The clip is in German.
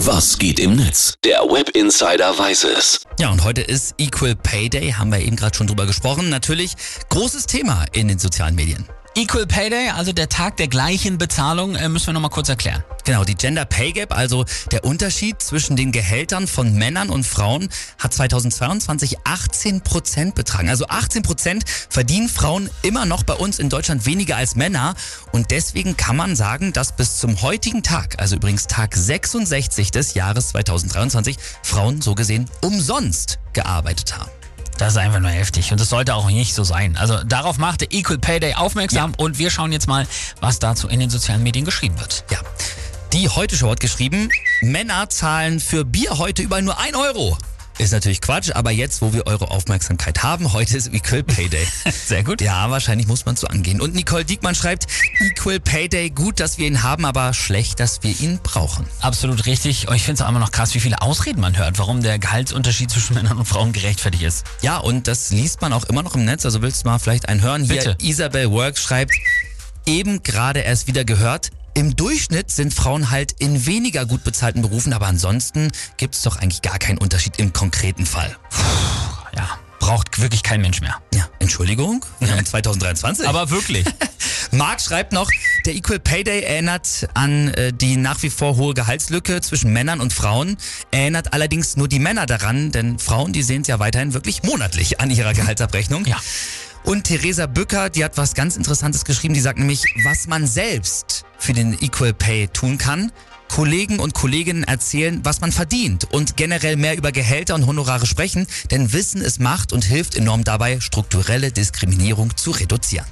Was geht im Netz? Der Web Insider weiß es. Ja, und heute ist Equal Pay Day, haben wir eben gerade schon drüber gesprochen. Natürlich großes Thema in den sozialen Medien. Equal Pay Day, also der Tag der gleichen Bezahlung, äh, müssen wir nochmal kurz erklären. Genau, die Gender Pay Gap, also der Unterschied zwischen den Gehältern von Männern und Frauen, hat 2022 18 Prozent betragen. Also 18 Prozent verdienen Frauen immer noch bei uns in Deutschland weniger als Männer. Und deswegen kann man sagen, dass bis zum heutigen Tag, also übrigens Tag 66 des Jahres 2023, Frauen so gesehen umsonst gearbeitet haben. Das ist einfach nur heftig und das sollte auch nicht so sein. Also darauf macht der Equal Pay Day aufmerksam Ja. und wir schauen jetzt mal, was dazu in den sozialen Medien geschrieben wird. Ja. Die Heute Show hat geschrieben, Männer zahlen für Bier heute überall nur 1 Euro. Ist natürlich Quatsch, aber jetzt, wo wir eure Aufmerksamkeit haben, heute ist Equal Pay Day. Sehr gut. Ja, wahrscheinlich muss man so angehen. Und Nicole Diekmann schreibt, Equal Pay Day, gut, dass wir ihn haben, aber schlecht, dass wir ihn brauchen. Absolut richtig. Und ich finde es auch immer noch krass, wie viele Ausreden man hört, warum der Gehaltsunterschied zwischen Männern und Frauen gerechtfertigt ist. Ja, und das liest man auch immer noch im Netz, also willst du mal vielleicht einen hören? Hier Bitte. Isabel Works schreibt, eben gerade erst wieder gehört, im Durchschnitt sind Frauen halt in weniger gut bezahlten Berufen, aber ansonsten gibt's doch eigentlich gar keinen Unterschied im konkreten Fall. Ja, braucht wirklich kein Mensch mehr. Ja, Entschuldigung, wir haben 2023. Aber wirklich. Marc schreibt noch, der Equal Pay Day erinnert an äh, die nach wie vor hohe Gehaltslücke zwischen Männern und Frauen, erinnert allerdings nur die Männer daran, denn Frauen, die sehen es ja weiterhin wirklich monatlich an ihrer Gehaltsabrechnung. Ja. Und Theresa Bücker, die hat was ganz Interessantes geschrieben, die sagt nämlich, was man selbst für den Equal Pay tun kann. Kollegen und Kolleginnen erzählen, was man verdient und generell mehr über Gehälter und Honorare sprechen, denn Wissen ist Macht und hilft enorm dabei, strukturelle Diskriminierung zu reduzieren.